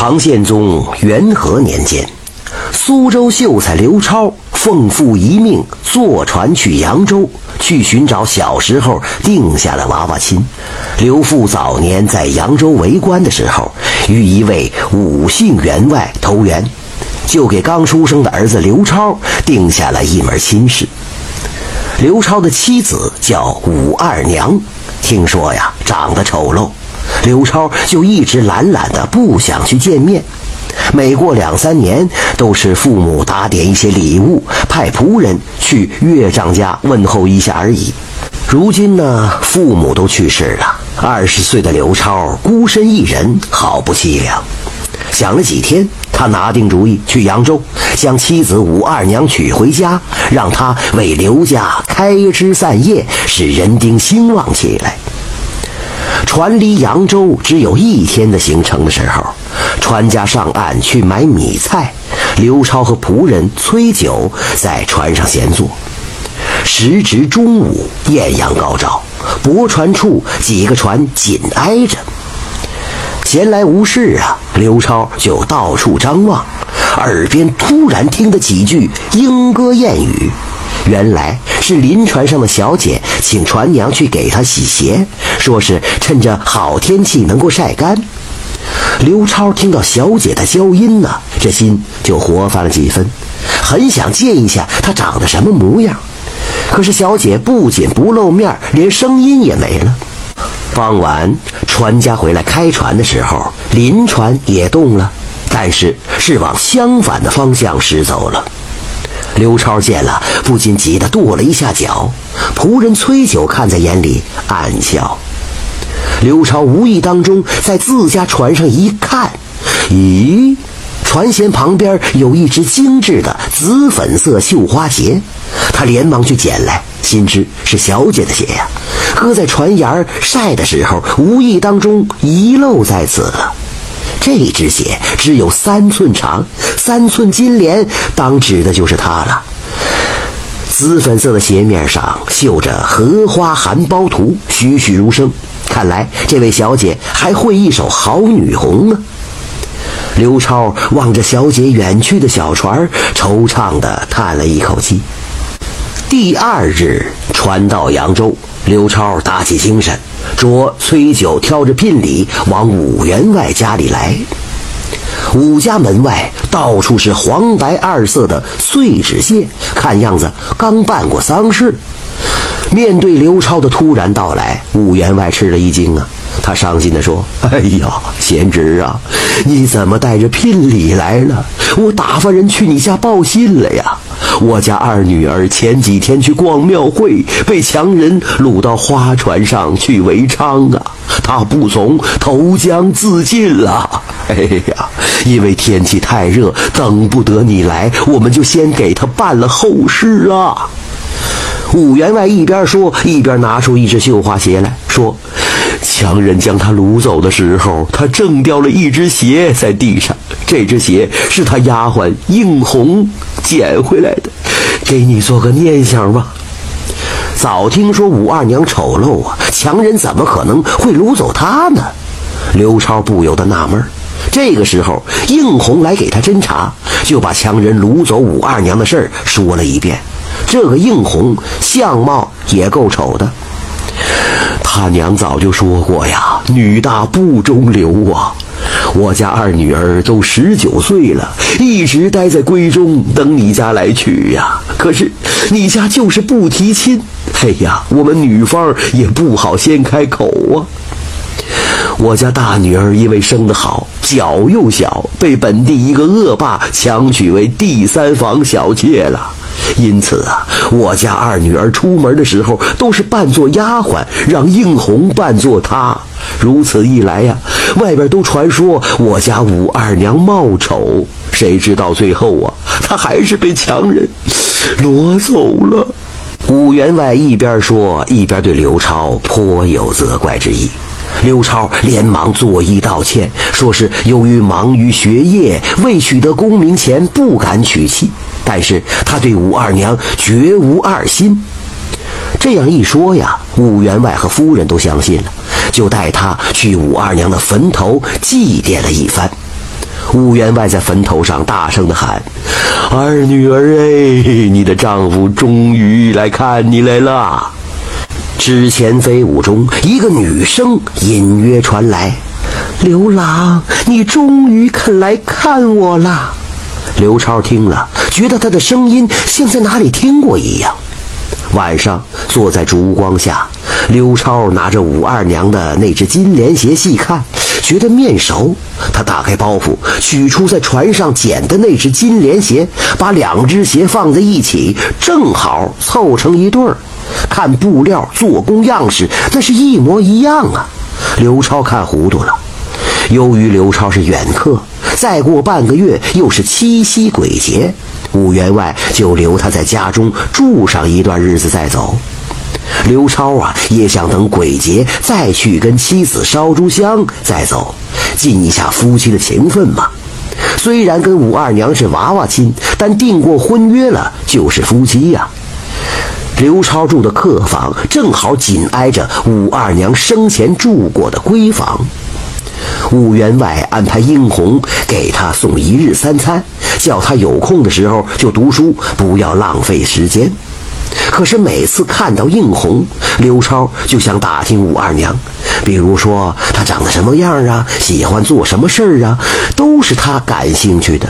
唐宪宗元和年间，苏州秀才刘超奉父遗命，坐船去扬州，去寻找小时候定下的娃娃亲。刘父早年在扬州为官的时候，与一位武姓员外投缘，就给刚出生的儿子刘超定下了一门亲事。刘超的妻子叫武二娘，听说呀长得丑陋。刘超就一直懒懒的，不想去见面。每过两三年，都是父母打点一些礼物，派仆人去岳丈家问候一下而已。如今呢，父母都去世了，二十岁的刘超孤身一人，好不凄凉。想了几天，他拿定主意去扬州，将妻子武二娘娶回家，让她为刘家开枝散叶，使人丁兴旺起来。船离扬州只有一天的行程的时候，船家上岸去买米菜，刘超和仆人崔九在船上闲坐。时值中午，艳阳高照，泊船处几个船紧挨着。闲来无事啊，刘超就到处张望，耳边突然听得几句莺歌燕语。原来是临船上的小姐请船娘去给她洗鞋，说是趁着好天气能够晒干。刘超听到小姐的娇音呢，这心就活泛了几分，很想见一下她长得什么模样。可是小姐不仅不露面，连声音也没了。傍晚，船家回来开船的时候，临船也动了，但是是往相反的方向驶走了。刘超见了，不禁急得跺了一下脚。仆人崔九看在眼里，暗笑。刘超无意当中在自家船上一看，咦，船舷旁边有一只精致的紫粉色绣花鞋，他连忙去捡来，心知是小姐的鞋呀，搁在船沿晒的时候，无意当中遗漏在此了。这只鞋只有三寸长，三寸金莲，当指的就是它了。紫粉色的鞋面上绣着荷花含苞图，栩栩如生。看来这位小姐还会一首好女红呢。刘超望着小姐远去的小船，惆怅地叹了一口气。第二日，船到扬州，刘超打起精神。着崔九挑着聘礼往武员外家里来。武家门外到处是黄白二色的碎纸屑，看样子刚办过丧事。面对刘超的突然到来，武员外吃了一惊啊！他伤心地说：“哎呀，贤侄啊，你怎么带着聘礼来了？我打发人去你家报信了呀。”我家二女儿前几天去逛庙会，被强人掳到花船上去为娼啊！她不从，投江自尽了。哎呀，因为天气太热，等不得你来，我们就先给她办了后事啊。武员外一边说，一边拿出一只绣花鞋来说：“强人将他掳走的时候，他挣掉了一只鞋在地上。这只鞋是他丫鬟应红捡回来的，给你做个念想吧。”早听说武二娘丑陋啊，强人怎么可能会掳走她呢？刘超不由得纳闷。这个时候，应红来给他侦查，就把强人掳走武二娘的事儿说了一遍。这个应红相貌也够丑的，他娘早就说过呀：“女大不中留啊！”我家二女儿都十九岁了，一直待在闺中等你家来娶呀。可是你家就是不提亲，哎呀，我们女方也不好先开口啊。我家大女儿因为生得好，脚又小，被本地一个恶霸强娶为第三房小妾了。因此啊，我家二女儿出门的时候都是扮作丫鬟，让应红扮作她。如此一来呀，外边都传说我家武二娘貌丑，谁知道最后啊，她还是被强人挪走了。武员外一边说，一边对刘超颇有责怪之意。刘超连忙作揖道歉，说是由于忙于学业，未取得功名前不敢娶妻。但是他对武二娘绝无二心。这样一说呀，武员外和夫人都相信了，就带他去武二娘的坟头祭奠了一番。武员外在坟头上大声的喊：“二女儿哎，你的丈夫终于来看你来了。”之前飞舞中，一个女声隐约传来：“刘郎，你终于肯来看我了。”刘超听了，觉得他的声音像在哪里听过一样。晚上坐在烛光下，刘超拿着武二娘的那只金莲鞋细看，觉得面熟。他打开包袱，取出在船上捡的那只金莲鞋，把两只鞋放在一起，正好凑成一对儿。看布料、做工样式，那是一模一样啊！刘超看糊涂了。由于刘超是远客，再过半个月又是七夕鬼节，武员外就留他在家中住上一段日子再走。刘超啊，也想等鬼节再去跟妻子烧炷香再走，尽一下夫妻的情分嘛。虽然跟武二娘是娃娃亲，但订过婚约了，就是夫妻呀。刘超住的客房正好紧挨着武二娘生前住过的闺房。武员外安排英红给他送一日三餐，叫他有空的时候就读书，不要浪费时间。可是每次看到应红，刘超就想打听武二娘，比如说她长得什么样啊，喜欢做什么事儿啊，都是他感兴趣的。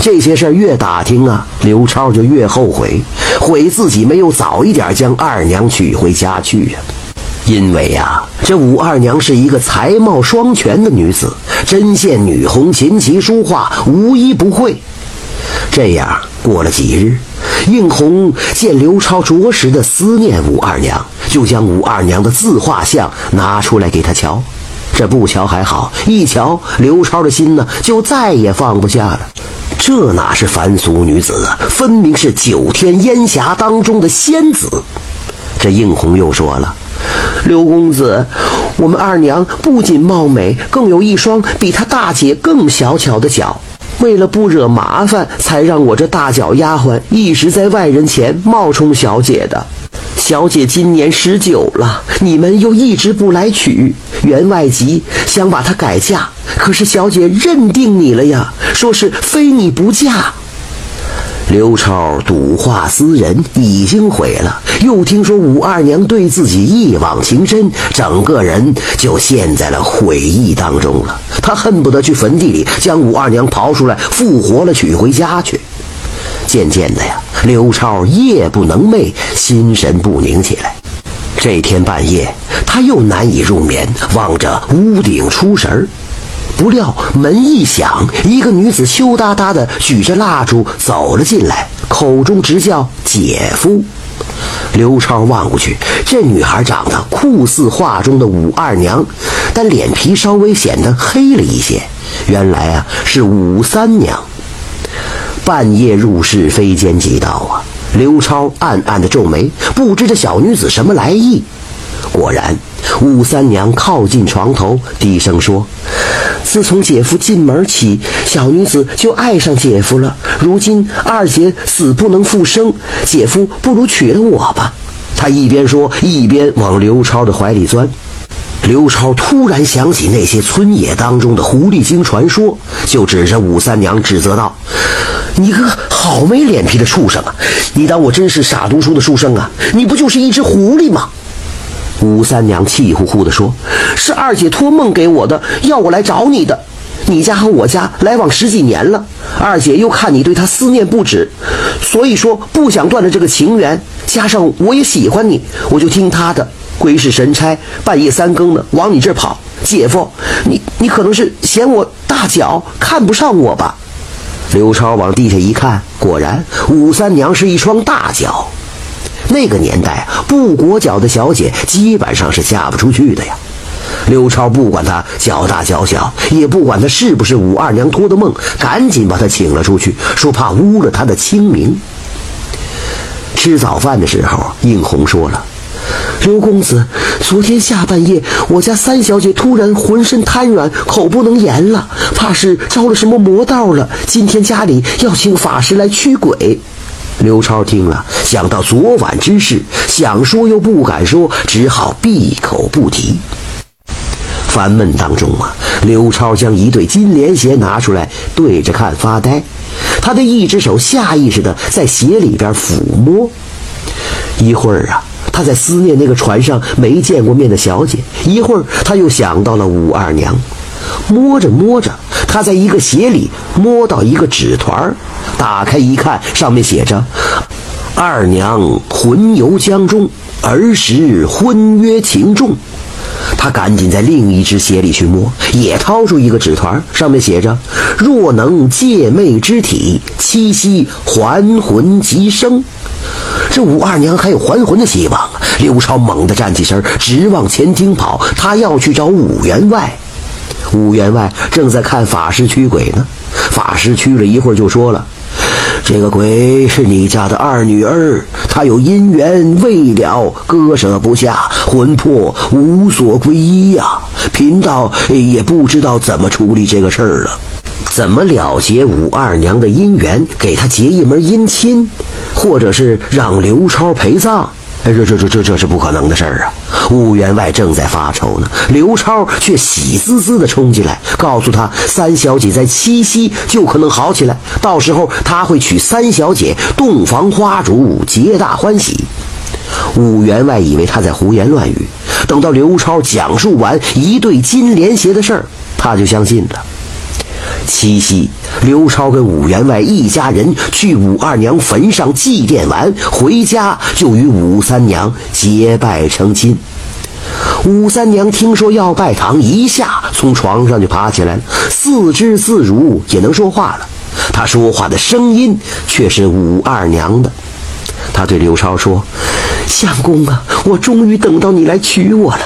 这些事儿越打听啊，刘超就越后悔，悔自己没有早一点将二娘娶回家去呀。因为呀，这武二娘是一个才貌双全的女子，针线、女红、琴棋书画无一不会。这样过了几日，应红见刘超着实的思念武二娘，就将武二娘的自画像拿出来给他瞧。这不瞧还好，一瞧刘超的心呢，就再也放不下了。这哪是凡俗女子，分明是九天烟霞当中的仙子。这应红又说了：“刘公子，我们二娘不仅貌美，更有一双比她大姐更小巧的脚。为了不惹麻烦，才让我这大脚丫鬟一直在外人前冒充小姐的。小姐今年十九了，你们又一直不来娶。”员外急，想把她改嫁，可是小姐认定你了呀，说是非你不嫁。刘超赌化思人，已经毁了，又听说武二娘对自己一往情深，整个人就陷在了悔意当中了。他恨不得去坟地里将武二娘刨出来，复活了娶回家去。渐渐的呀，刘超夜不能寐，心神不宁起来。这天半夜，他又难以入眠，望着屋顶出神不料门一响，一个女子羞答答的举着蜡烛走了进来，口中直叫姐夫。刘超望过去，这女孩长得酷似画中的武二娘，但脸皮稍微显得黑了一些。原来啊，是武三娘。半夜入室，非奸即盗啊！刘超暗暗的皱眉，不知这小女子什么来意。果然，武三娘靠近床头，低声说：“自从姐夫进门起，小女子就爱上姐夫了。如今二姐死不能复生，姐夫不如娶了我吧。”她一边说，一边往刘超的怀里钻。刘超突然想起那些村野当中的狐狸精传说，就指着武三娘指责道：“你个好没脸皮的畜生啊！你当我真是傻读书的书生啊？你不就是一只狐狸吗？”武三娘气呼呼地说：“是二姐托梦给我的，要我来找你的。你家和我家来往十几年了，二姐又看你对她思念不止，所以说不想断了这个情缘。加上我也喜欢你，我就听她的。”鬼使神差，半夜三更的往你这跑，姐夫，你你可能是嫌我大脚看不上我吧？刘超往地下一看，果然武三娘是一双大脚。那个年代不裹脚的小姐基本上是嫁不出去的呀。刘超不管她脚大脚小，也不管她是不是武二娘托的梦，赶紧把她请了出去，说怕污了她的清名。吃早饭的时候，应红说了。刘公子，昨天下半夜，我家三小姐突然浑身瘫软，口不能言了，怕是招了什么魔道了。今天家里要请法师来驱鬼。刘超听了，想到昨晚之事，想说又不敢说，只好闭口不提。烦闷当中啊，刘超将一对金莲鞋拿出来对着看发呆，他的一只手下意识的在鞋里边抚摸。一会儿啊，他在思念那个船上没见过面的小姐；一会儿，他又想到了武二娘。摸着摸着，他在一个鞋里摸到一个纸团打开一看，上面写着：“二娘魂游江中，儿时婚约情重。”他赶紧在另一只鞋里去摸，也掏出一个纸团上面写着：“若能借妹之体，七夕还魂即生。”这武二娘还有还魂的希望。刘超猛地站起身，直往前厅跑。他要去找武员外。武员外正在看法师驱鬼呢。法师驱了一会儿，就说了：“这个鬼是你家的二女儿，她有姻缘未了，割舍不下，魂魄无所归依呀。贫道也不知道怎么处理这个事儿了。怎么了结武二娘的姻缘，给她结一门姻亲？”或者是让刘超陪葬，哎，这这这这这是不可能的事儿啊！武员外正在发愁呢，刘超却喜滋滋地冲进来，告诉他三小姐在七夕就可能好起来，到时候他会娶三小姐，洞房花烛，皆大欢喜。武员外以为他在胡言乱语，等到刘超讲述完一对金莲鞋的事儿，他就相信了。七夕，刘超跟武员外一家人去武二娘坟上祭奠完，回家就与武三娘结拜成亲。武三娘听说要拜堂，一下从床上就爬起来了，四肢自如，也能说话了。她说话的声音却是武二娘的。她对刘超说：“相公啊，我终于等到你来娶我了。”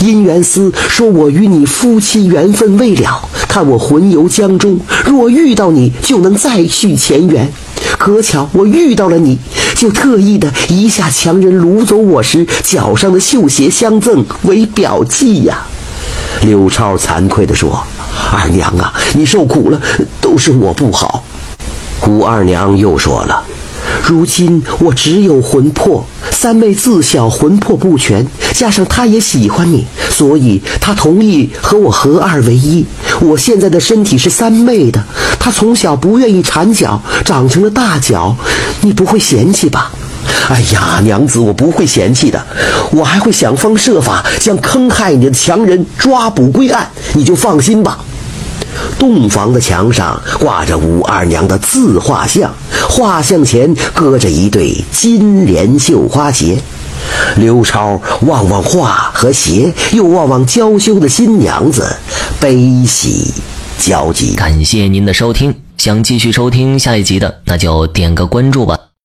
姻缘司说：“我与你夫妻缘分未了，看我魂游江中，若遇到你，就能再续前缘。可巧我遇到了你，就特意的一下强人掳走我时脚上的绣鞋相赠为表记呀。”刘超惭愧地说：“二娘啊，你受苦了，都是我不好。”胡二娘又说了。如今我只有魂魄，三妹自小魂魄不全，加上她也喜欢你，所以她同意和我合二为一。我现在的身体是三妹的，她从小不愿意缠脚，长成了大脚，你不会嫌弃吧？哎呀，娘子，我不会嫌弃的，我还会想方设法将坑害你的强人抓捕归案，你就放心吧。洞房的墙上挂着武二娘的自画像，画像前搁着一对金莲绣花鞋。刘超望望画和鞋，又望望娇羞的新娘子，悲喜交集。感谢您的收听，想继续收听下一集的，那就点个关注吧。